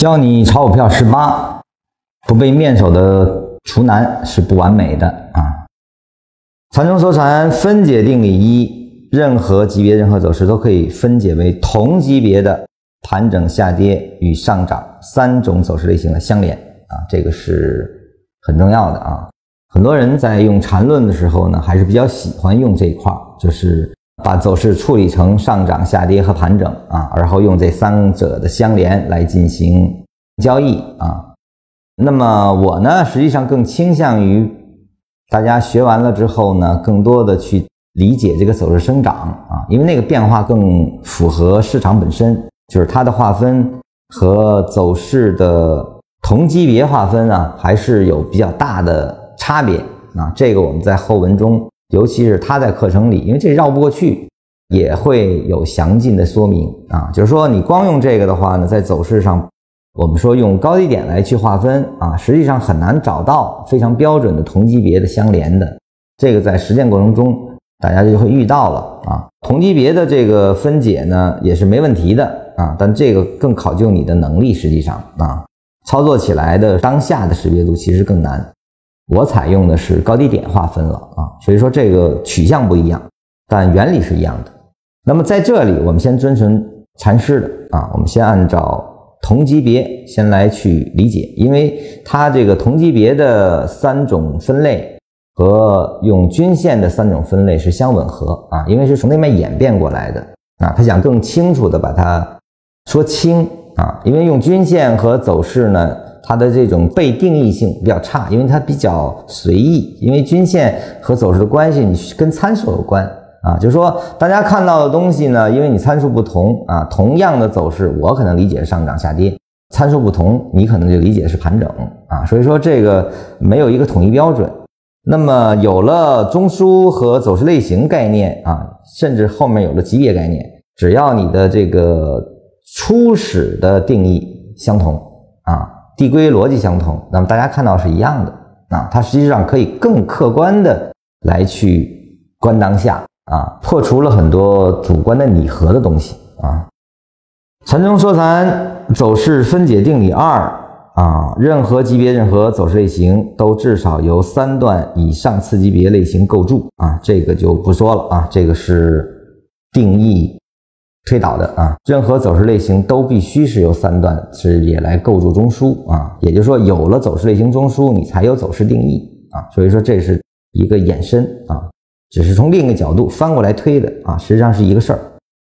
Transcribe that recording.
教你炒股票十八，不被面首的厨男是不完美的啊。盘中说禅分解定理一，任何级别、任何走势都可以分解为同级别的盘整、下跌与上涨三种走势类型的相连啊，这个是很重要的啊。很多人在用缠论的时候呢，还是比较喜欢用这一块，就是把走势处理成上涨、下跌和盘整啊，然后用这三者的相连来进行交易啊。那么我呢，实际上更倾向于大家学完了之后呢，更多的去理解这个走势生长啊，因为那个变化更符合市场本身，就是它的划分和走势的同级别划分啊，还是有比较大的。差别啊，这个我们在后文中，尤其是他在课程里，因为这绕不过去，也会有详尽的说明啊。就是说，你光用这个的话呢，在走势上，我们说用高低点来去划分啊，实际上很难找到非常标准的同级别的相连的。这个在实践过程中，大家就会遇到了啊。同级别的这个分解呢，也是没问题的啊，但这个更考究你的能力，实际上啊，操作起来的当下的识别度其实更难。我采用的是高低点划分了啊，所以说这个取向不一样，但原理是一样的。那么在这里，我们先遵循禅师的啊，我们先按照同级别先来去理解，因为它这个同级别的三种分类和用均线的三种分类是相吻合啊，因为是从那边演变过来的啊，他想更清楚的把它说清啊，因为用均线和走势呢。它的这种被定义性比较差，因为它比较随意。因为均线和走势的关系，你跟参数有关啊。就是说，大家看到的东西呢，因为你参数不同啊，同样的走势，我可能理解是上涨下跌；参数不同，你可能就理解是盘整啊。所以说，这个没有一个统一标准。那么，有了中枢和走势类型概念啊，甚至后面有了级别概念，只要你的这个初始的定义相同啊。递归逻辑相同，那么大家看到是一样的啊，它实际上可以更客观的来去观当下啊，破除了很多主观的拟合的东西啊。禅中说禅走势分解定理二啊，任何级别任何走势类型都至少由三段以上次级别类型构筑啊，这个就不说了啊，这个是定义。推导的啊，任何走势类型都必须是由三段是也来构筑中枢啊，也就是说，有了走势类型中枢，你才有走势定义啊。所以说这是一个延伸啊，只是从另一个角度翻过来推的啊，实际上是一个事儿。